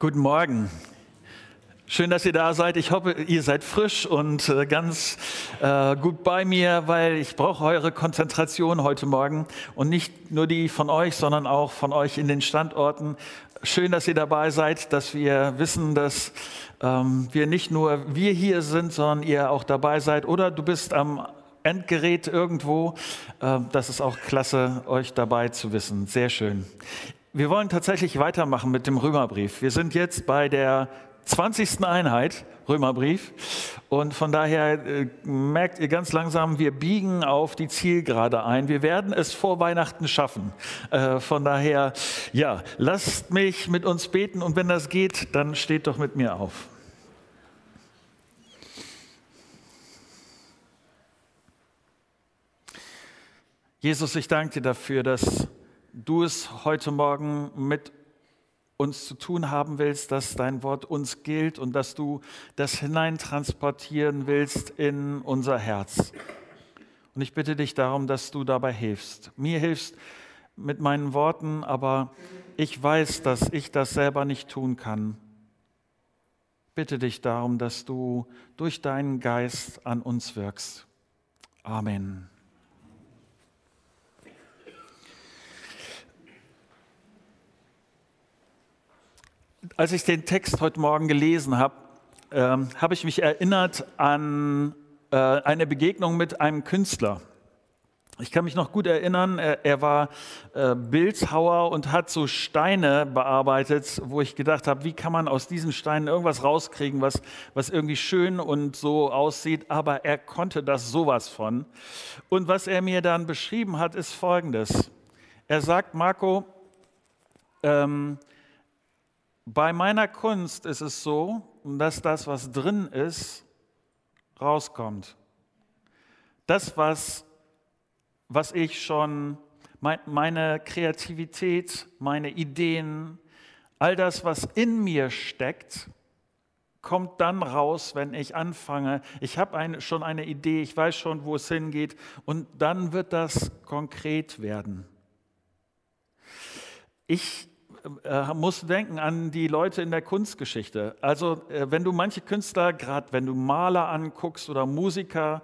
Guten Morgen. Schön, dass ihr da seid. Ich hoffe, ihr seid frisch und äh, ganz äh, gut bei mir, weil ich brauche eure Konzentration heute Morgen und nicht nur die von euch, sondern auch von euch in den Standorten. Schön, dass ihr dabei seid, dass wir wissen, dass ähm, wir nicht nur wir hier sind, sondern ihr auch dabei seid. Oder du bist am Endgerät irgendwo. Äh, das ist auch klasse, euch dabei zu wissen. Sehr schön. Wir wollen tatsächlich weitermachen mit dem Römerbrief. Wir sind jetzt bei der 20. Einheit Römerbrief und von daher äh, merkt ihr ganz langsam, wir biegen auf die Zielgerade ein. Wir werden es vor Weihnachten schaffen. Äh, von daher, ja, lasst mich mit uns beten und wenn das geht, dann steht doch mit mir auf. Jesus, ich danke dir dafür, dass du es heute Morgen mit uns zu tun haben willst, dass dein Wort uns gilt und dass du das hineintransportieren willst in unser Herz. Und ich bitte dich darum, dass du dabei hilfst. Mir hilfst mit meinen Worten, aber ich weiß, dass ich das selber nicht tun kann. Bitte dich darum, dass du durch deinen Geist an uns wirkst. Amen. Als ich den Text heute Morgen gelesen habe, ähm, habe ich mich erinnert an äh, eine Begegnung mit einem Künstler. Ich kann mich noch gut erinnern, er, er war äh, Bildhauer und hat so Steine bearbeitet, wo ich gedacht habe, wie kann man aus diesen Steinen irgendwas rauskriegen, was, was irgendwie schön und so aussieht. Aber er konnte das sowas von. Und was er mir dann beschrieben hat, ist Folgendes. Er sagt, Marco, ähm, bei meiner Kunst ist es so, dass das, was drin ist, rauskommt. Das, was, was ich schon, meine Kreativität, meine Ideen, all das, was in mir steckt, kommt dann raus, wenn ich anfange. Ich habe ein, schon eine Idee, ich weiß schon, wo es hingeht und dann wird das konkret werden. Ich äh, musst denken an die Leute in der Kunstgeschichte. Also äh, wenn du manche Künstler, gerade wenn du Maler anguckst oder Musiker,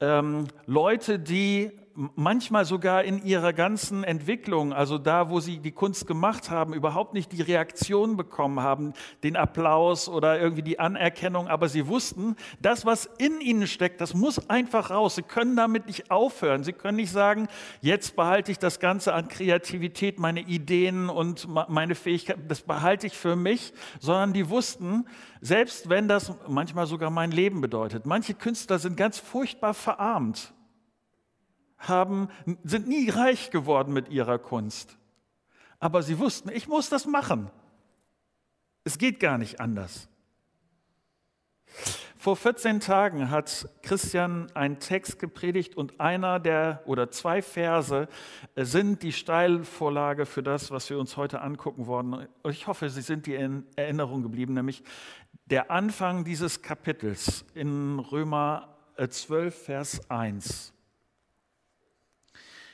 ähm, Leute, die manchmal sogar in ihrer ganzen Entwicklung, also da, wo sie die Kunst gemacht haben, überhaupt nicht die Reaktion bekommen haben, den Applaus oder irgendwie die Anerkennung, aber sie wussten, das, was in ihnen steckt, das muss einfach raus. Sie können damit nicht aufhören. Sie können nicht sagen, jetzt behalte ich das Ganze an Kreativität, meine Ideen und meine Fähigkeiten, das behalte ich für mich, sondern die wussten, selbst wenn das manchmal sogar mein Leben bedeutet. Manche Künstler sind ganz furchtbar verarmt haben, sind nie reich geworden mit ihrer Kunst. Aber sie wussten, ich muss das machen. Es geht gar nicht anders. Vor 14 Tagen hat Christian einen Text gepredigt und einer der oder zwei Verse sind die Steilvorlage für das, was wir uns heute angucken wollen. Ich hoffe, sie sind dir in Erinnerung geblieben, nämlich der Anfang dieses Kapitels in Römer 12, Vers 1.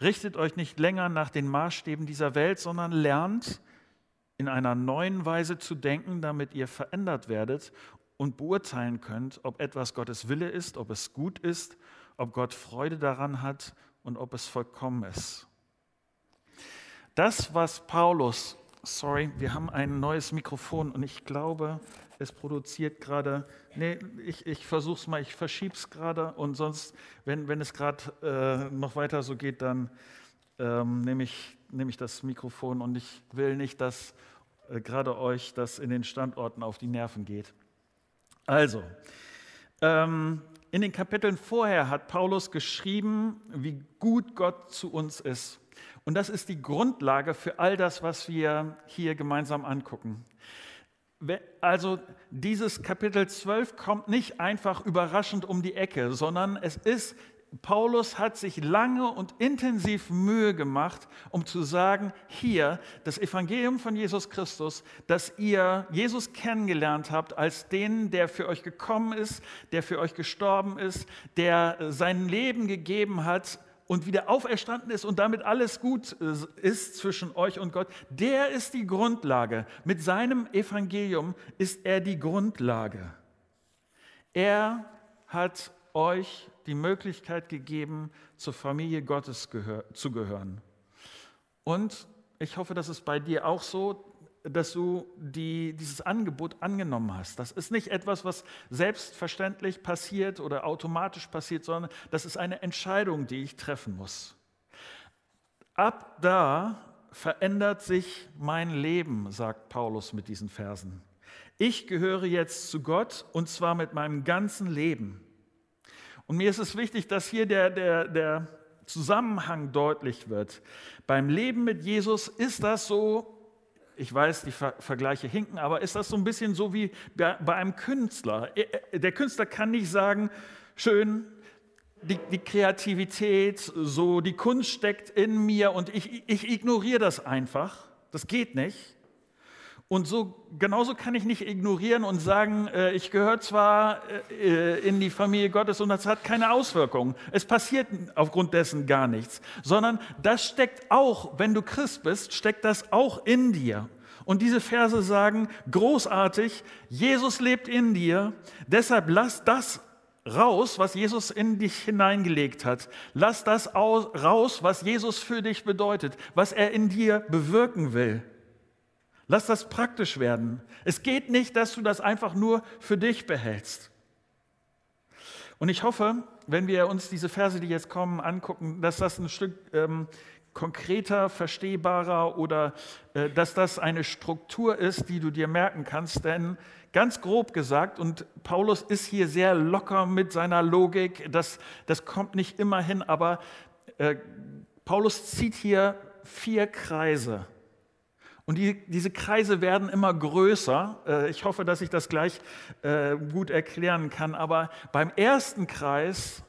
Richtet euch nicht länger nach den Maßstäben dieser Welt, sondern lernt in einer neuen Weise zu denken, damit ihr verändert werdet und beurteilen könnt, ob etwas Gottes Wille ist, ob es gut ist, ob Gott Freude daran hat und ob es vollkommen ist. Das, was Paulus, sorry, wir haben ein neues Mikrofon und ich glaube, es produziert gerade, nee, ich, ich versuche es mal, ich verschiebe es gerade und sonst, wenn, wenn es gerade äh, noch weiter so geht, dann ähm, nehme ich, nehm ich das Mikrofon und ich will nicht, dass äh, gerade euch das in den Standorten auf die Nerven geht. Also, ähm, in den Kapiteln vorher hat Paulus geschrieben, wie gut Gott zu uns ist. Und das ist die Grundlage für all das, was wir hier gemeinsam angucken. Also dieses Kapitel 12 kommt nicht einfach überraschend um die Ecke, sondern es ist, Paulus hat sich lange und intensiv Mühe gemacht, um zu sagen, hier das Evangelium von Jesus Christus, dass ihr Jesus kennengelernt habt als den, der für euch gekommen ist, der für euch gestorben ist, der sein Leben gegeben hat und wieder auferstanden ist und damit alles gut äh, ist zwischen euch und Gott, der ist die Grundlage. Mit seinem Evangelium ist er die Grundlage. Er hat euch die Möglichkeit gegeben, zur Familie Gottes zu gehören. Und ich hoffe, dass es bei dir auch so, dass du die, dieses Angebot angenommen hast. Das ist nicht etwas, was selbstverständlich passiert oder automatisch passiert, sondern das ist eine Entscheidung, die ich treffen muss. Ab da verändert sich mein Leben, sagt Paulus mit diesen Versen. Ich gehöre jetzt zu Gott und zwar mit meinem ganzen Leben. Und mir ist es wichtig, dass hier der, der, der Zusammenhang deutlich wird. Beim Leben mit Jesus ist das so, ich weiß, die Vergleiche hinken, aber ist das so ein bisschen so wie bei einem Künstler? Der Künstler kann nicht sagen, schön, die, die Kreativität, so die Kunst steckt in mir und ich, ich ignoriere das einfach. Das geht nicht. Und so genauso kann ich nicht ignorieren und sagen, äh, ich gehöre zwar äh, in die Familie Gottes und das hat keine Auswirkungen. Es passiert aufgrund dessen gar nichts, sondern das steckt auch, wenn du Christ bist, steckt das auch in dir. Und diese Verse sagen, großartig, Jesus lebt in dir, deshalb lass das raus, was Jesus in dich hineingelegt hat. Lass das raus, was Jesus für dich bedeutet, was er in dir bewirken will. Lass das praktisch werden. Es geht nicht, dass du das einfach nur für dich behältst. Und ich hoffe, wenn wir uns diese Verse, die jetzt kommen, angucken, dass das ein Stück ähm, konkreter, verstehbarer oder äh, dass das eine Struktur ist, die du dir merken kannst. Denn ganz grob gesagt, und Paulus ist hier sehr locker mit seiner Logik, das, das kommt nicht immer hin, aber äh, Paulus zieht hier vier Kreise und die, diese Kreise werden immer größer. Äh, ich hoffe, dass ich das gleich äh, gut erklären kann. Aber beim ersten Kreis,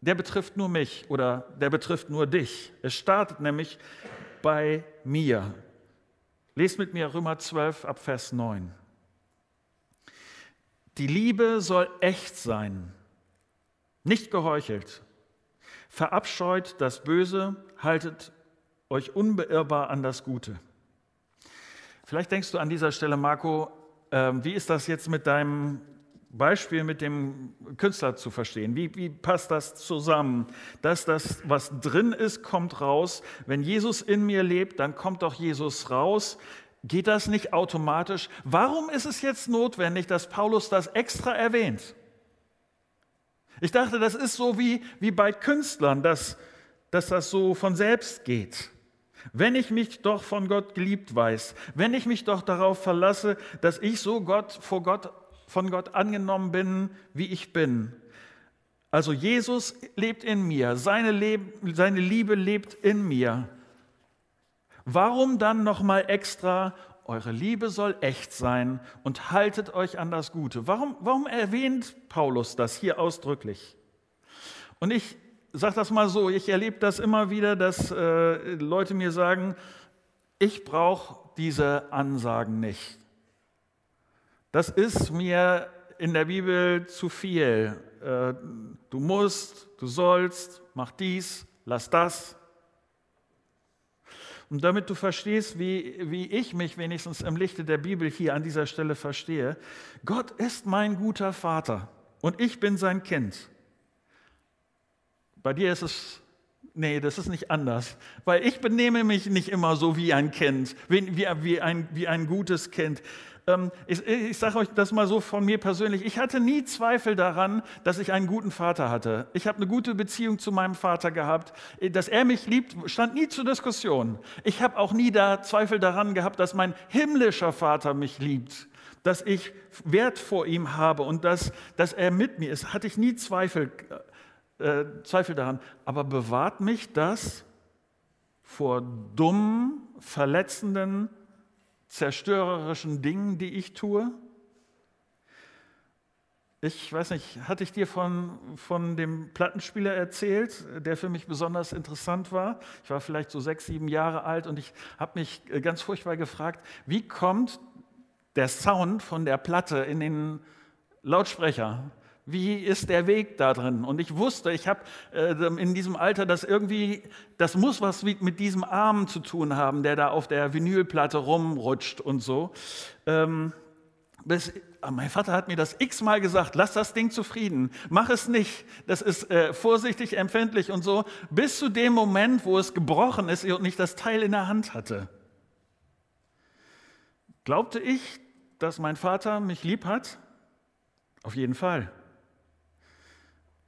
der betrifft nur mich oder der betrifft nur dich. Es startet nämlich bei mir. Lest mit mir Römer 12 ab Vers 9. Die Liebe soll echt sein, nicht geheuchelt. Verabscheut das Böse, haltet euch unbeirrbar an das Gute. Vielleicht denkst du an dieser Stelle, Marco, äh, wie ist das jetzt mit deinem Beispiel mit dem Künstler zu verstehen? Wie, wie passt das zusammen? Dass das, was drin ist, kommt raus. Wenn Jesus in mir lebt, dann kommt doch Jesus raus. Geht das nicht automatisch? Warum ist es jetzt notwendig, dass Paulus das extra erwähnt? Ich dachte, das ist so wie, wie bei Künstlern, dass, dass das so von selbst geht. Wenn ich mich doch von Gott geliebt weiß, wenn ich mich doch darauf verlasse, dass ich so Gott, vor Gott, von Gott angenommen bin, wie ich bin. Also Jesus lebt in mir, seine, Leb seine Liebe lebt in mir. Warum dann nochmal extra, eure Liebe soll echt sein und haltet euch an das Gute? Warum, warum erwähnt Paulus das hier ausdrücklich? Und ich sage das mal so, ich erlebe das immer wieder, dass äh, Leute mir sagen, ich brauche diese Ansagen nicht. Das ist mir in der Bibel zu viel. Äh, du musst, du sollst, mach dies, lass das. Und damit du verstehst, wie, wie ich mich wenigstens im Lichte der Bibel hier an dieser Stelle verstehe, Gott ist mein guter Vater und ich bin sein Kind. Bei dir ist es, nee, das ist nicht anders. Weil ich benehme mich nicht immer so wie ein Kind, wie, wie, wie, ein, wie ein gutes Kind. Ähm, ich, ich sage euch das mal so von mir persönlich. Ich hatte nie Zweifel daran, dass ich einen guten Vater hatte. Ich habe eine gute Beziehung zu meinem Vater gehabt. Dass er mich liebt, stand nie zur Diskussion. Ich habe auch nie da Zweifel daran gehabt, dass mein himmlischer Vater mich liebt dass ich Wert vor ihm habe und dass, dass er mit mir ist, hatte ich nie Zweifel äh, Zweifel daran, aber bewahrt mich das vor dummen, verletzenden, zerstörerischen Dingen, die ich tue? Ich weiß nicht, hatte ich dir von, von dem Plattenspieler erzählt, der für mich besonders interessant war? Ich war vielleicht so sechs, sieben Jahre alt und ich habe mich äh, ganz furchtbar gefragt, wie kommt der Sound von der Platte in den Lautsprecher? Wie ist der Weg da drin? Und ich wusste, ich habe äh, in diesem Alter, dass irgendwie, das muss was mit diesem Arm zu tun haben, der da auf der Vinylplatte rumrutscht und so. Ähm, das, ah, mein Vater hat mir das x-mal gesagt, lass das Ding zufrieden, mach es nicht, das ist äh, vorsichtig, empfindlich und so, bis zu dem Moment, wo es gebrochen ist und ich das Teil in der Hand hatte. Glaubte ich, dass mein Vater mich lieb hat? Auf jeden Fall.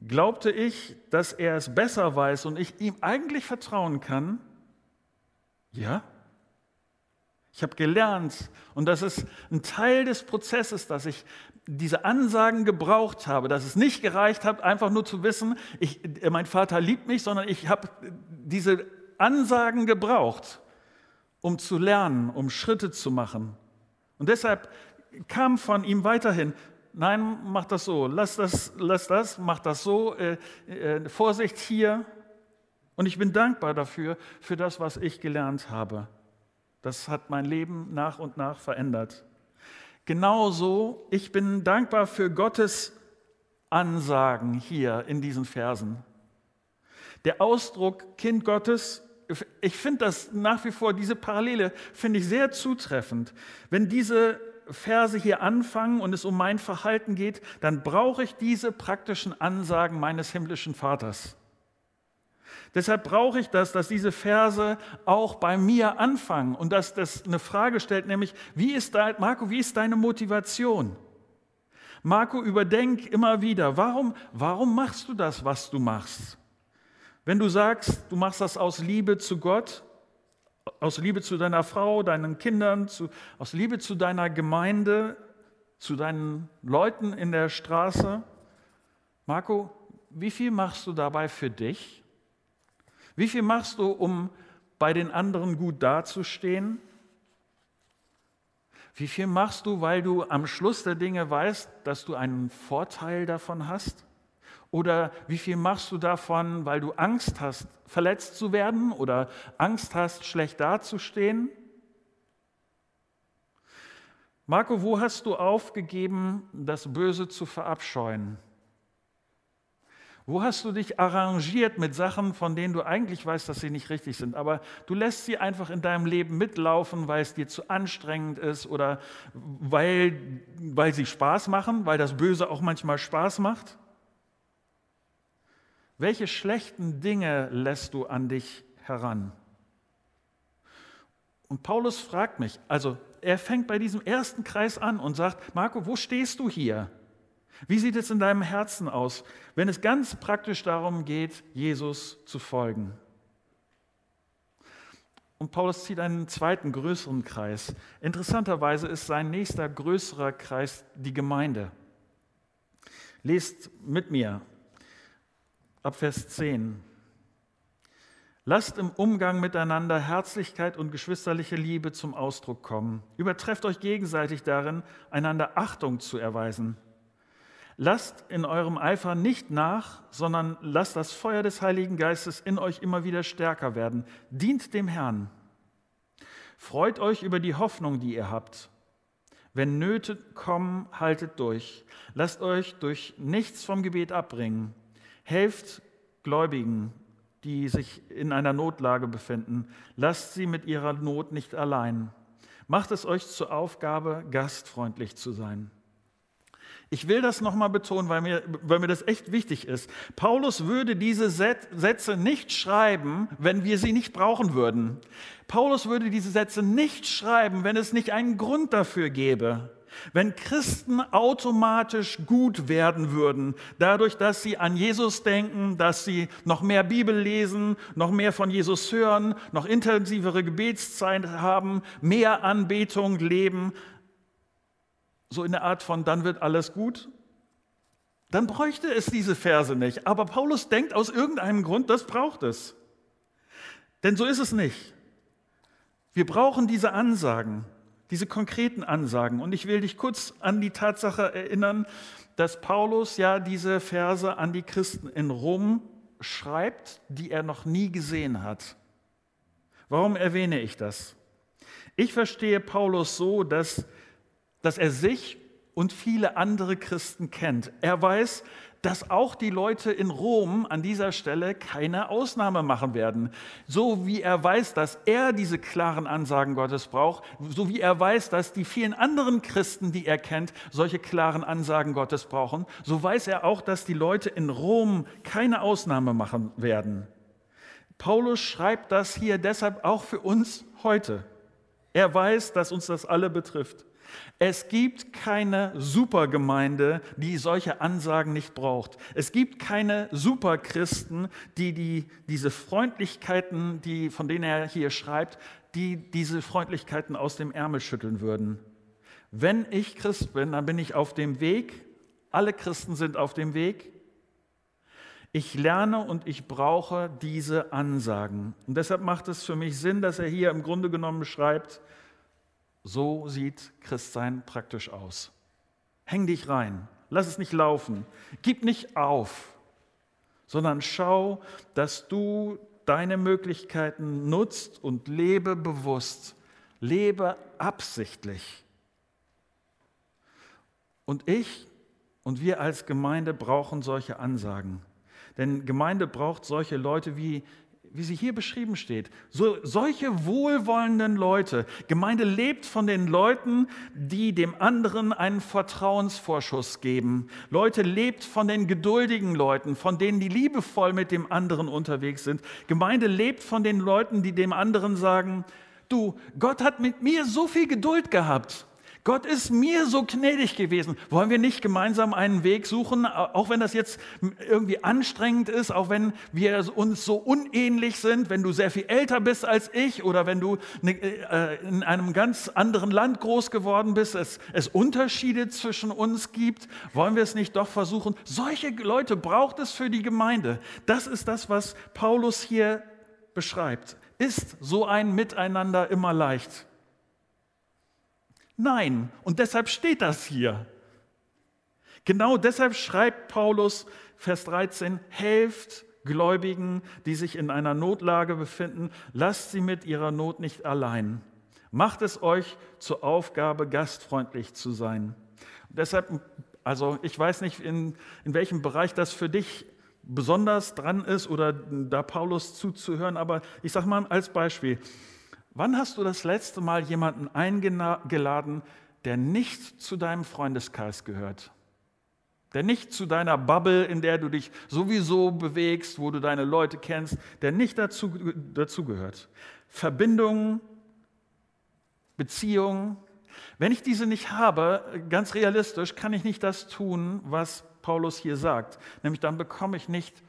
Glaubte ich, dass er es besser weiß und ich ihm eigentlich vertrauen kann? Ja. Ich habe gelernt, und das ist ein Teil des Prozesses, dass ich diese Ansagen gebraucht habe, dass es nicht gereicht hat, einfach nur zu wissen, ich, mein Vater liebt mich, sondern ich habe diese Ansagen gebraucht, um zu lernen, um Schritte zu machen. Und deshalb kam von ihm weiterhin, nein, mach das so, lass das, lass das, mach das so, äh, äh, Vorsicht hier. Und ich bin dankbar dafür, für das, was ich gelernt habe. Das hat mein Leben nach und nach verändert. Genauso, ich bin dankbar für Gottes Ansagen hier in diesen Versen. Der Ausdruck Kind Gottes, ich finde das nach wie vor, diese Parallele finde ich sehr zutreffend. Wenn diese Verse hier anfangen und es um mein Verhalten geht, dann brauche ich diese praktischen Ansagen meines himmlischen Vaters. Deshalb brauche ich das, dass diese Verse auch bei mir anfangen und dass das eine Frage stellt, nämlich, wie ist dein, Marco, wie ist deine Motivation? Marco, überdenk immer wieder, warum, warum machst du das, was du machst? Wenn du sagst, du machst das aus Liebe zu Gott, aus Liebe zu deiner Frau, deinen Kindern, zu, aus Liebe zu deiner Gemeinde, zu deinen Leuten in der Straße, Marco, wie viel machst du dabei für dich? Wie viel machst du, um bei den anderen gut dazustehen? Wie viel machst du, weil du am Schluss der Dinge weißt, dass du einen Vorteil davon hast? Oder wie viel machst du davon, weil du Angst hast, verletzt zu werden oder Angst hast, schlecht dazustehen? Marco, wo hast du aufgegeben, das Böse zu verabscheuen? Wo hast du dich arrangiert mit Sachen, von denen du eigentlich weißt, dass sie nicht richtig sind, aber du lässt sie einfach in deinem Leben mitlaufen, weil es dir zu anstrengend ist oder weil, weil sie Spaß machen, weil das Böse auch manchmal Spaß macht? Welche schlechten Dinge lässt du an dich heran? Und Paulus fragt mich, also er fängt bei diesem ersten Kreis an und sagt, Marco, wo stehst du hier? Wie sieht es in deinem Herzen aus, wenn es ganz praktisch darum geht, Jesus zu folgen? Und Paulus zieht einen zweiten, größeren Kreis. Interessanterweise ist sein nächster größerer Kreis die Gemeinde. Lest mit mir ab Vers 10. Lasst im Umgang miteinander Herzlichkeit und geschwisterliche Liebe zum Ausdruck kommen. Übertrefft euch gegenseitig darin, einander Achtung zu erweisen. Lasst in eurem Eifer nicht nach, sondern lasst das Feuer des Heiligen Geistes in euch immer wieder stärker werden. Dient dem Herrn. Freut euch über die Hoffnung, die ihr habt. Wenn Nöte kommen, haltet durch. Lasst euch durch nichts vom Gebet abbringen. Helft Gläubigen, die sich in einer Notlage befinden. Lasst sie mit ihrer Not nicht allein. Macht es euch zur Aufgabe, gastfreundlich zu sein. Ich will das nochmal betonen, weil mir, weil mir das echt wichtig ist. Paulus würde diese Sätze nicht schreiben, wenn wir sie nicht brauchen würden. Paulus würde diese Sätze nicht schreiben, wenn es nicht einen Grund dafür gäbe. Wenn Christen automatisch gut werden würden, dadurch, dass sie an Jesus denken, dass sie noch mehr Bibel lesen, noch mehr von Jesus hören, noch intensivere Gebetszeit haben, mehr Anbetung leben, so in der Art von, dann wird alles gut, dann bräuchte es diese Verse nicht. Aber Paulus denkt aus irgendeinem Grund, das braucht es. Denn so ist es nicht. Wir brauchen diese Ansagen. Diese konkreten Ansagen. Und ich will dich kurz an die Tatsache erinnern, dass Paulus ja diese Verse an die Christen in Rom schreibt, die er noch nie gesehen hat. Warum erwähne ich das? Ich verstehe Paulus so, dass, dass er sich und viele andere Christen kennt. Er weiß, dass auch die Leute in Rom an dieser Stelle keine Ausnahme machen werden. So wie er weiß, dass er diese klaren Ansagen Gottes braucht, so wie er weiß, dass die vielen anderen Christen, die er kennt, solche klaren Ansagen Gottes brauchen, so weiß er auch, dass die Leute in Rom keine Ausnahme machen werden. Paulus schreibt das hier deshalb auch für uns heute. Er weiß, dass uns das alle betrifft. Es gibt keine Supergemeinde, die solche Ansagen nicht braucht. Es gibt keine Superchristen, die, die diese Freundlichkeiten, die, von denen er hier schreibt, die diese Freundlichkeiten aus dem Ärmel schütteln würden. Wenn ich Christ bin, dann bin ich auf dem Weg. Alle Christen sind auf dem Weg. Ich lerne und ich brauche diese Ansagen. Und deshalb macht es für mich Sinn, dass er hier im Grunde genommen schreibt, so sieht Christsein praktisch aus. Häng dich rein, lass es nicht laufen, gib nicht auf, sondern schau, dass du deine Möglichkeiten nutzt und lebe bewusst, lebe absichtlich. Und ich und wir als Gemeinde brauchen solche Ansagen. Denn Gemeinde braucht solche Leute wie wie sie hier beschrieben steht. So, solche wohlwollenden Leute. Gemeinde lebt von den Leuten, die dem anderen einen Vertrauensvorschuss geben. Leute lebt von den geduldigen Leuten, von denen, die liebevoll mit dem anderen unterwegs sind. Gemeinde lebt von den Leuten, die dem anderen sagen, du, Gott hat mit mir so viel Geduld gehabt. Gott ist mir so gnädig gewesen. Wollen wir nicht gemeinsam einen Weg suchen, auch wenn das jetzt irgendwie anstrengend ist, auch wenn wir uns so unähnlich sind, wenn du sehr viel älter bist als ich oder wenn du ne, äh, in einem ganz anderen Land groß geworden bist, es, es Unterschiede zwischen uns gibt, wollen wir es nicht doch versuchen? Solche Leute braucht es für die Gemeinde. Das ist das, was Paulus hier beschreibt. Ist so ein Miteinander immer leicht? Nein, und deshalb steht das hier. Genau deshalb schreibt Paulus, Vers 13, helft Gläubigen, die sich in einer Notlage befinden, lasst sie mit ihrer Not nicht allein. Macht es euch zur Aufgabe, gastfreundlich zu sein. Und deshalb, also ich weiß nicht, in, in welchem Bereich das für dich besonders dran ist oder da Paulus zuzuhören, aber ich sage mal als Beispiel, Wann hast du das letzte Mal jemanden eingeladen, der nicht zu deinem Freundeskreis gehört? Der nicht zu deiner Bubble, in der du dich sowieso bewegst, wo du deine Leute kennst, der nicht dazu, dazu gehört. Verbindungen, Beziehungen. Wenn ich diese nicht habe, ganz realistisch, kann ich nicht das tun, was Paulus hier sagt. Nämlich dann bekomme ich nicht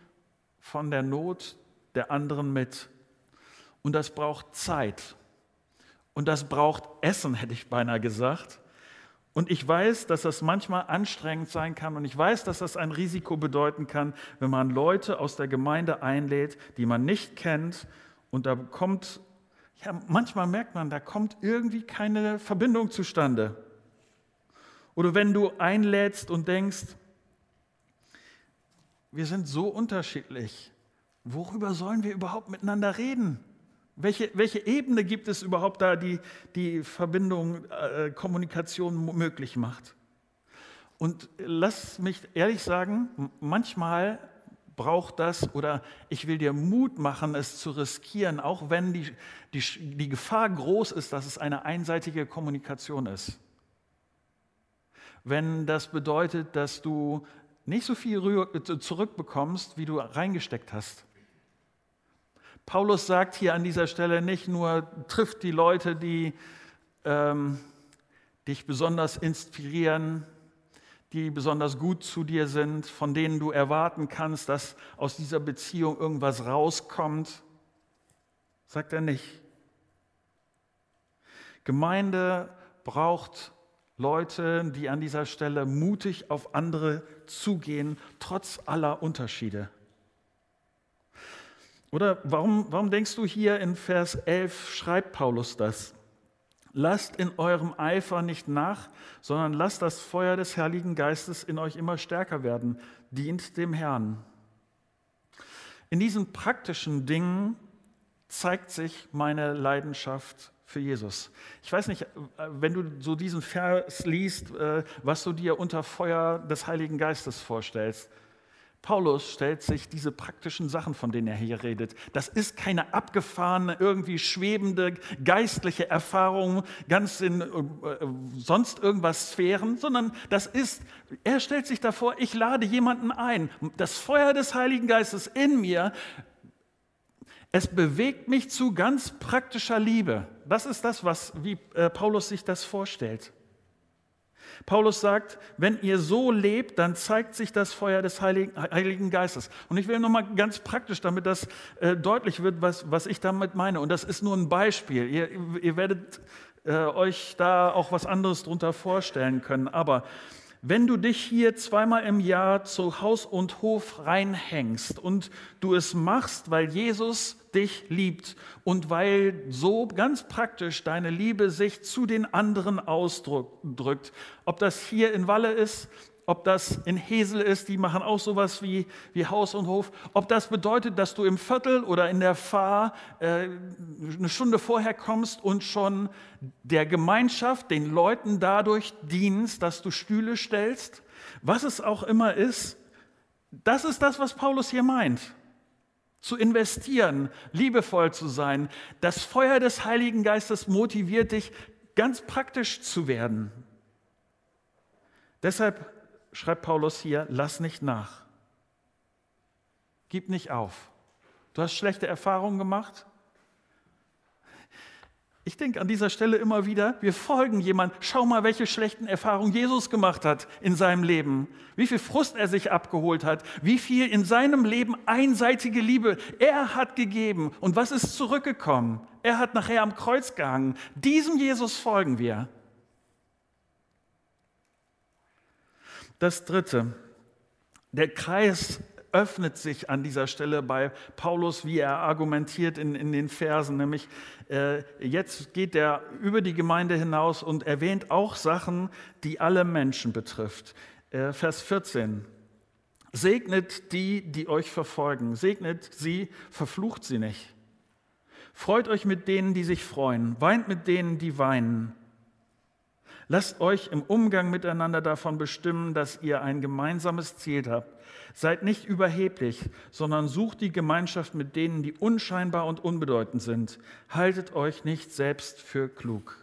von der Not der anderen mit. Und das braucht Zeit. Und das braucht Essen, hätte ich beinahe gesagt. Und ich weiß, dass das manchmal anstrengend sein kann und ich weiß, dass das ein Risiko bedeuten kann, wenn man Leute aus der Gemeinde einlädt, die man nicht kennt und da kommt, ja, manchmal merkt man, da kommt irgendwie keine Verbindung zustande. Oder wenn du einlädst und denkst, wir sind so unterschiedlich, worüber sollen wir überhaupt miteinander reden? Welche, welche Ebene gibt es überhaupt da, die die Verbindung, äh, Kommunikation möglich macht? Und lass mich ehrlich sagen, manchmal braucht das oder ich will dir Mut machen, es zu riskieren, auch wenn die, die, die Gefahr groß ist, dass es eine einseitige Kommunikation ist. Wenn das bedeutet, dass du nicht so viel zurückbekommst, wie du reingesteckt hast. Paulus sagt hier an dieser Stelle nicht nur, trifft die Leute, die ähm, dich besonders inspirieren, die besonders gut zu dir sind, von denen du erwarten kannst, dass aus dieser Beziehung irgendwas rauskommt. Sagt er nicht. Gemeinde braucht Leute, die an dieser Stelle mutig auf andere zugehen, trotz aller Unterschiede. Oder warum, warum denkst du hier in Vers 11 schreibt Paulus das? Lasst in eurem Eifer nicht nach, sondern lasst das Feuer des Heiligen Geistes in euch immer stärker werden. Dient dem Herrn. In diesen praktischen Dingen zeigt sich meine Leidenschaft für Jesus. Ich weiß nicht, wenn du so diesen Vers liest, äh, was du dir unter Feuer des Heiligen Geistes vorstellst. Paulus stellt sich diese praktischen Sachen, von denen er hier redet. Das ist keine abgefahrene, irgendwie schwebende geistliche Erfahrung, ganz in äh, sonst irgendwas Sphären, sondern das ist, er stellt sich davor, ich lade jemanden ein. Das Feuer des Heiligen Geistes in mir, es bewegt mich zu ganz praktischer Liebe. Das ist das, was, wie äh, Paulus sich das vorstellt. Paulus sagt, wenn ihr so lebt, dann zeigt sich das Feuer des Heiligen, Heiligen Geistes. Und ich will nochmal ganz praktisch, damit das äh, deutlich wird, was, was ich damit meine. Und das ist nur ein Beispiel. Ihr, ihr werdet äh, euch da auch was anderes drunter vorstellen können. Aber wenn du dich hier zweimal im Jahr zu Haus und Hof reinhängst und du es machst, weil Jesus dich liebt und weil so ganz praktisch deine Liebe sich zu den anderen ausdrückt, ob das hier in Walle ist, ob das in Hesel ist, die machen auch sowas wie, wie Haus und Hof, ob das bedeutet, dass du im Viertel oder in der Fahr äh, eine Stunde vorher kommst und schon der Gemeinschaft, den Leuten dadurch dienst, dass du Stühle stellst, was es auch immer ist, das ist das, was Paulus hier meint. Zu investieren, liebevoll zu sein. Das Feuer des Heiligen Geistes motiviert dich, ganz praktisch zu werden. Deshalb schreibt Paulus hier, lass nicht nach. Gib nicht auf. Du hast schlechte Erfahrungen gemacht. Ich denke an dieser Stelle immer wieder, wir folgen jemand, schau mal, welche schlechten Erfahrungen Jesus gemacht hat in seinem Leben, wie viel Frust er sich abgeholt hat, wie viel in seinem Leben einseitige Liebe er hat gegeben und was ist zurückgekommen. Er hat nachher am Kreuz gehangen. Diesem Jesus folgen wir. Das Dritte, der Kreis öffnet sich an dieser Stelle bei Paulus, wie er argumentiert in, in den Versen, nämlich äh, jetzt geht er über die Gemeinde hinaus und erwähnt auch Sachen, die alle Menschen betrifft. Äh, Vers 14. Segnet die, die euch verfolgen, segnet sie, verflucht sie nicht. Freut euch mit denen, die sich freuen, weint mit denen, die weinen. Lasst euch im Umgang miteinander davon bestimmen, dass ihr ein gemeinsames Ziel habt. Seid nicht überheblich, sondern sucht die Gemeinschaft mit denen, die unscheinbar und unbedeutend sind. Haltet euch nicht selbst für klug.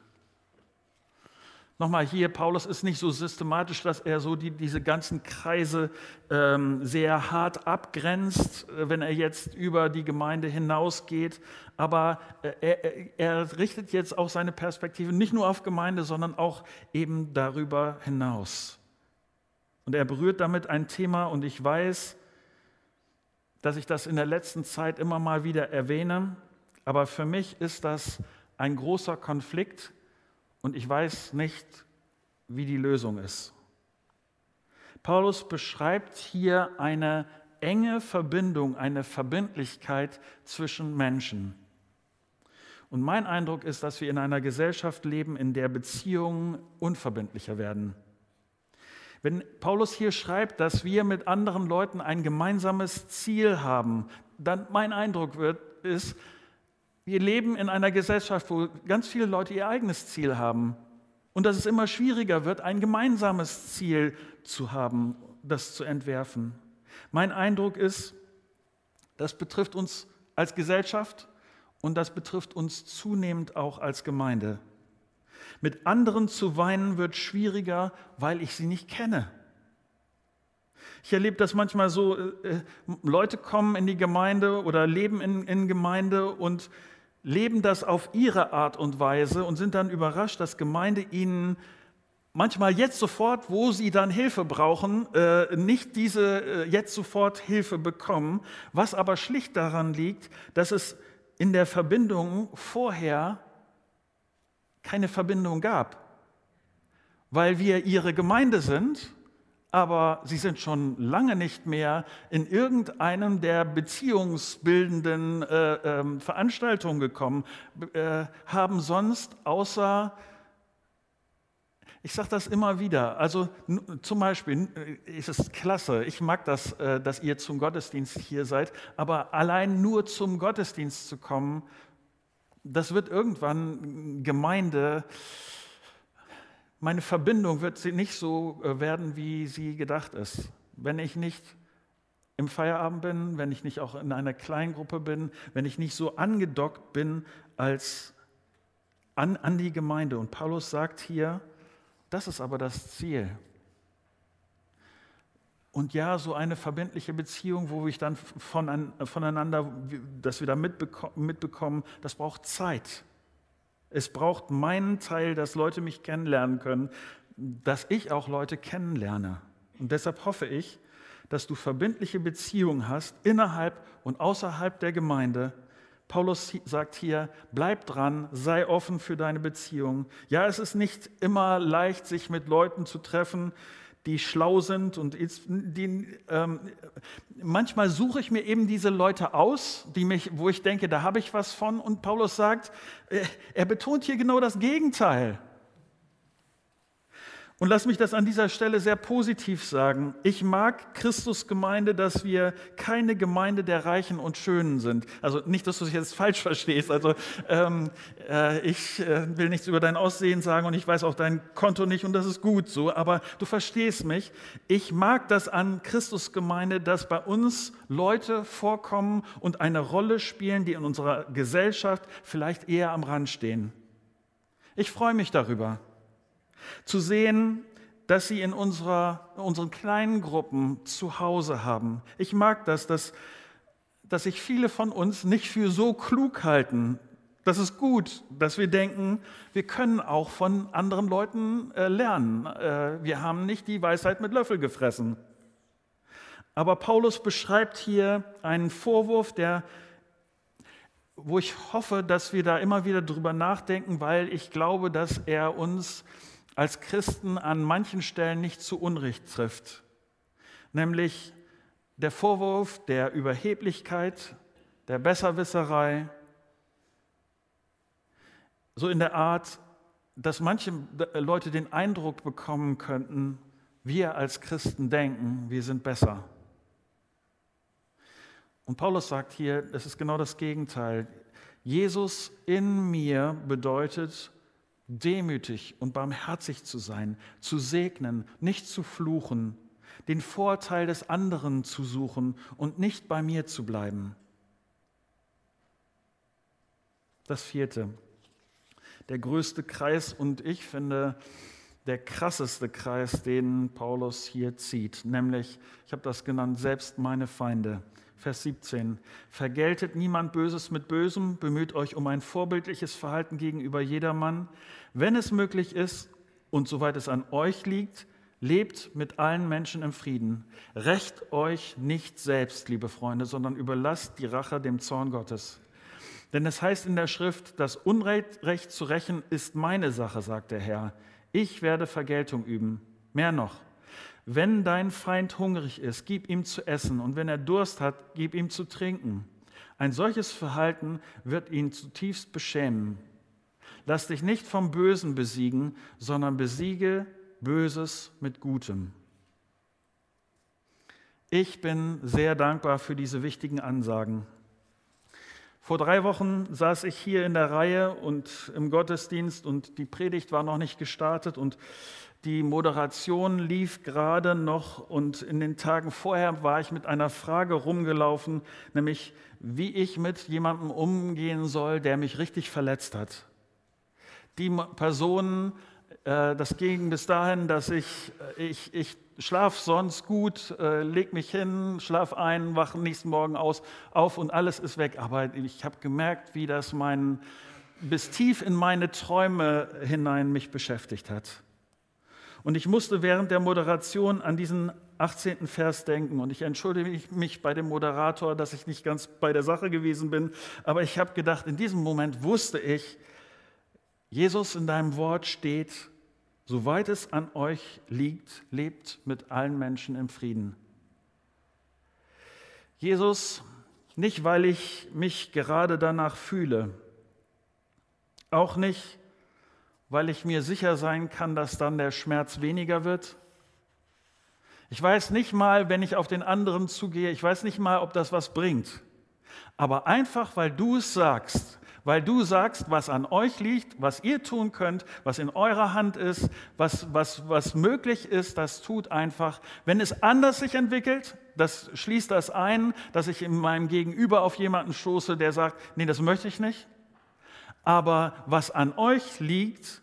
Nochmal hier, Paulus ist nicht so systematisch, dass er so die, diese ganzen Kreise ähm, sehr hart abgrenzt, äh, wenn er jetzt über die Gemeinde hinausgeht. Aber äh, er, er richtet jetzt auch seine Perspektive nicht nur auf Gemeinde, sondern auch eben darüber hinaus. Und er berührt damit ein Thema und ich weiß, dass ich das in der letzten Zeit immer mal wieder erwähne. Aber für mich ist das ein großer Konflikt und ich weiß nicht, wie die Lösung ist. Paulus beschreibt hier eine enge Verbindung, eine Verbindlichkeit zwischen Menschen. Und mein Eindruck ist, dass wir in einer Gesellschaft leben, in der Beziehungen unverbindlicher werden. Wenn Paulus hier schreibt, dass wir mit anderen Leuten ein gemeinsames Ziel haben, dann mein Eindruck wird, ist, wir leben in einer Gesellschaft, wo ganz viele Leute ihr eigenes Ziel haben und dass es immer schwieriger wird, ein gemeinsames Ziel zu haben, das zu entwerfen. Mein Eindruck ist, das betrifft uns als Gesellschaft und das betrifft uns zunehmend auch als Gemeinde. Mit anderen zu weinen wird schwieriger, weil ich sie nicht kenne. Ich erlebe das manchmal so, äh, Leute kommen in die Gemeinde oder leben in, in Gemeinde und leben das auf ihre Art und Weise und sind dann überrascht, dass Gemeinde ihnen manchmal jetzt sofort, wo sie dann Hilfe brauchen, äh, nicht diese äh, jetzt sofort Hilfe bekommen, was aber schlicht daran liegt, dass es in der Verbindung vorher keine Verbindung gab, weil wir ihre Gemeinde sind, aber sie sind schon lange nicht mehr in irgendeinem der beziehungsbildenden äh, äh, Veranstaltungen gekommen, äh, haben sonst außer, ich sage das immer wieder, also zum Beispiel äh, ist es klasse, ich mag das, äh, dass ihr zum Gottesdienst hier seid, aber allein nur zum Gottesdienst zu kommen, das wird irgendwann Gemeinde meine Verbindung wird nicht so äh, werden, wie sie gedacht ist. Wenn ich nicht im Feierabend bin, wenn ich nicht auch in einer Kleingruppe bin, wenn ich nicht so angedockt bin als an, an die Gemeinde. Und Paulus sagt hier, das ist aber das Ziel. Und ja, so eine verbindliche Beziehung, wo wir dann voneinander, dass wir da mitbekommen, das braucht Zeit. Es braucht meinen Teil, dass Leute mich kennenlernen können, dass ich auch Leute kennenlerne. Und deshalb hoffe ich, dass du verbindliche Beziehungen hast innerhalb und außerhalb der Gemeinde. Paulus sagt hier, bleib dran, sei offen für deine Beziehungen. Ja, es ist nicht immer leicht, sich mit Leuten zu treffen, die schlau sind und die, ähm, manchmal suche ich mir eben diese Leute aus, die mich, wo ich denke, da habe ich was von. Und Paulus sagt, äh, er betont hier genau das Gegenteil. Und lass mich das an dieser Stelle sehr positiv sagen. Ich mag Christus Gemeinde, dass wir keine Gemeinde der Reichen und Schönen sind. Also nicht, dass du es jetzt falsch verstehst. Also ähm, äh, ich äh, will nichts über dein Aussehen sagen und ich weiß auch dein Konto nicht und das ist gut so. Aber du verstehst mich. Ich mag das an Christus Gemeinde, dass bei uns Leute vorkommen und eine Rolle spielen, die in unserer Gesellschaft vielleicht eher am Rand stehen. Ich freue mich darüber zu sehen, dass sie in unserer, unseren kleinen Gruppen zu Hause haben. Ich mag das, dass, dass sich viele von uns nicht für so klug halten. Das ist gut, dass wir denken, wir können auch von anderen Leuten äh, lernen. Äh, wir haben nicht die Weisheit mit Löffel gefressen. Aber Paulus beschreibt hier einen Vorwurf, der, wo ich hoffe, dass wir da immer wieder drüber nachdenken, weil ich glaube, dass er uns als Christen an manchen Stellen nicht zu Unrecht trifft, nämlich der Vorwurf der Überheblichkeit, der Besserwisserei, so in der Art, dass manche Leute den Eindruck bekommen könnten, wir als Christen denken, wir sind besser. Und Paulus sagt hier, es ist genau das Gegenteil. Jesus in mir bedeutet, demütig und barmherzig zu sein, zu segnen, nicht zu fluchen, den Vorteil des anderen zu suchen und nicht bei mir zu bleiben. Das vierte, der größte Kreis und ich finde der krasseste Kreis, den Paulus hier zieht, nämlich, ich habe das genannt, selbst meine Feinde. Vers 17. Vergeltet niemand Böses mit Bösem, bemüht euch um ein vorbildliches Verhalten gegenüber jedermann. Wenn es möglich ist und soweit es an euch liegt, lebt mit allen Menschen im Frieden. Recht euch nicht selbst, liebe Freunde, sondern überlasst die Rache dem Zorn Gottes. Denn es heißt in der Schrift, das Unrecht zu rächen ist meine Sache, sagt der Herr. Ich werde Vergeltung üben. Mehr noch. Wenn dein Feind hungrig ist, gib ihm zu essen und wenn er Durst hat, gib ihm zu trinken. Ein solches Verhalten wird ihn zutiefst beschämen. Lass dich nicht vom Bösen besiegen, sondern besiege Böses mit Gutem. Ich bin sehr dankbar für diese wichtigen Ansagen. Vor drei Wochen saß ich hier in der Reihe und im Gottesdienst und die Predigt war noch nicht gestartet und die Moderation lief gerade noch und in den Tagen vorher war ich mit einer Frage rumgelaufen, nämlich wie ich mit jemandem umgehen soll, der mich richtig verletzt hat. Die Person, äh, das ging bis dahin, dass ich, äh, ich, ich schlaf sonst gut, äh, leg mich hin, schlaf ein, wache nächsten Morgen aus, auf und alles ist weg. Aber ich habe gemerkt, wie das mein, bis tief in meine Träume hinein mich beschäftigt hat. Und ich musste während der Moderation an diesen 18. Vers denken. Und ich entschuldige mich bei dem Moderator, dass ich nicht ganz bei der Sache gewesen bin. Aber ich habe gedacht, in diesem Moment wusste ich, Jesus in deinem Wort steht, soweit es an euch liegt, lebt mit allen Menschen im Frieden. Jesus, nicht weil ich mich gerade danach fühle, auch nicht, weil ich mir sicher sein kann, dass dann der Schmerz weniger wird. Ich weiß nicht mal, wenn ich auf den anderen zugehe, ich weiß nicht mal, ob das was bringt. Aber einfach, weil du es sagst, weil du sagst, was an euch liegt, was ihr tun könnt, was in eurer Hand ist, was, was, was möglich ist, das tut einfach. Wenn es anders sich entwickelt, das schließt das ein, dass ich in meinem Gegenüber auf jemanden stoße, der sagt, nee, das möchte ich nicht. Aber was an euch liegt,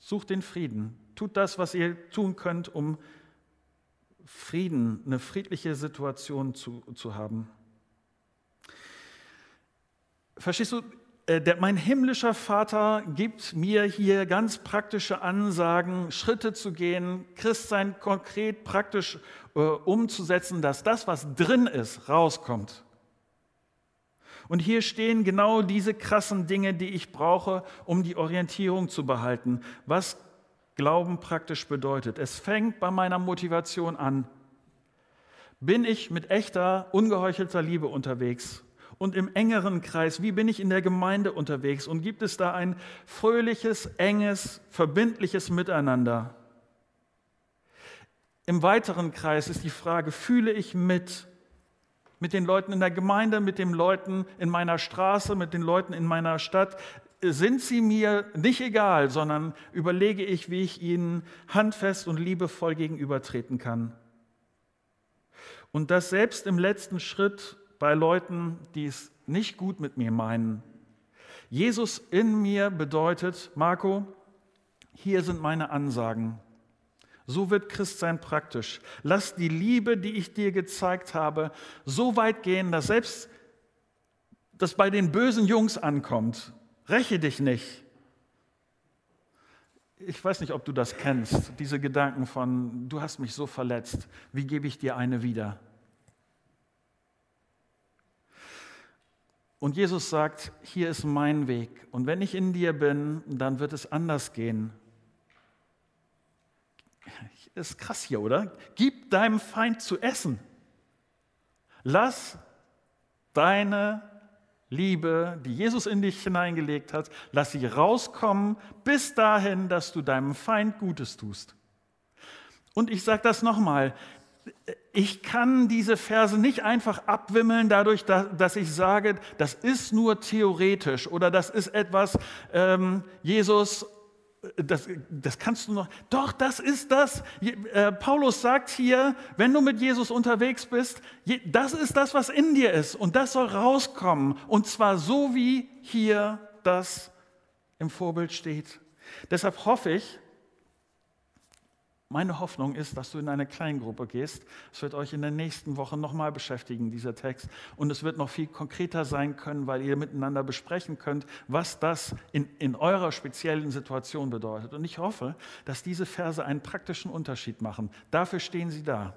sucht den Frieden. Tut das, was ihr tun könnt, um Frieden, eine friedliche Situation zu, zu haben. Verstehst du, der, mein himmlischer Vater gibt mir hier ganz praktische Ansagen, Schritte zu gehen, Christsein konkret praktisch äh, umzusetzen, dass das, was drin ist, rauskommt. Und hier stehen genau diese krassen Dinge, die ich brauche, um die Orientierung zu behalten. Was Glauben praktisch bedeutet. Es fängt bei meiner Motivation an. Bin ich mit echter, ungeheuchelter Liebe unterwegs? Und im engeren Kreis, wie bin ich in der Gemeinde unterwegs? Und gibt es da ein fröhliches, enges, verbindliches Miteinander? Im weiteren Kreis ist die Frage, fühle ich mit? mit den Leuten in der Gemeinde, mit den Leuten in meiner Straße, mit den Leuten in meiner Stadt, sind sie mir nicht egal, sondern überlege ich, wie ich ihnen handfest und liebevoll gegenübertreten kann. Und das selbst im letzten Schritt bei Leuten, die es nicht gut mit mir meinen. Jesus in mir bedeutet, Marco, hier sind meine Ansagen. So wird Christsein praktisch. Lass die Liebe, die ich dir gezeigt habe, so weit gehen, dass selbst das bei den bösen Jungs ankommt. Räche dich nicht. Ich weiß nicht, ob du das kennst, diese Gedanken von, du hast mich so verletzt, wie gebe ich dir eine wieder? Und Jesus sagt, hier ist mein Weg. Und wenn ich in dir bin, dann wird es anders gehen. Ist krass hier, oder? Gib deinem Feind zu essen. Lass deine Liebe, die Jesus in dich hineingelegt hat, lass sie rauskommen bis dahin, dass du deinem Feind Gutes tust. Und ich sage das nochmal, ich kann diese Verse nicht einfach abwimmeln dadurch, dass ich sage, das ist nur theoretisch oder das ist etwas, ähm, Jesus das, das kannst du noch. Doch, das ist das. Äh, Paulus sagt hier, wenn du mit Jesus unterwegs bist, das ist das, was in dir ist. Und das soll rauskommen. Und zwar so, wie hier das im Vorbild steht. Deshalb hoffe ich, meine Hoffnung ist, dass du in eine Kleingruppe gehst. Es wird euch in den nächsten Wochen nochmal beschäftigen, dieser Text. Und es wird noch viel konkreter sein können, weil ihr miteinander besprechen könnt, was das in, in eurer speziellen Situation bedeutet. Und ich hoffe, dass diese Verse einen praktischen Unterschied machen. Dafür stehen sie da.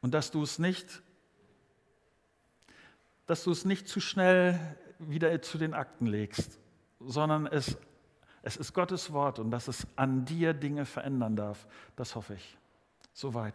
Und dass du es nicht, dass du es nicht zu schnell wieder zu den Akten legst, sondern es es ist Gottes Wort und dass es an dir Dinge verändern darf. Das hoffe ich. Soweit.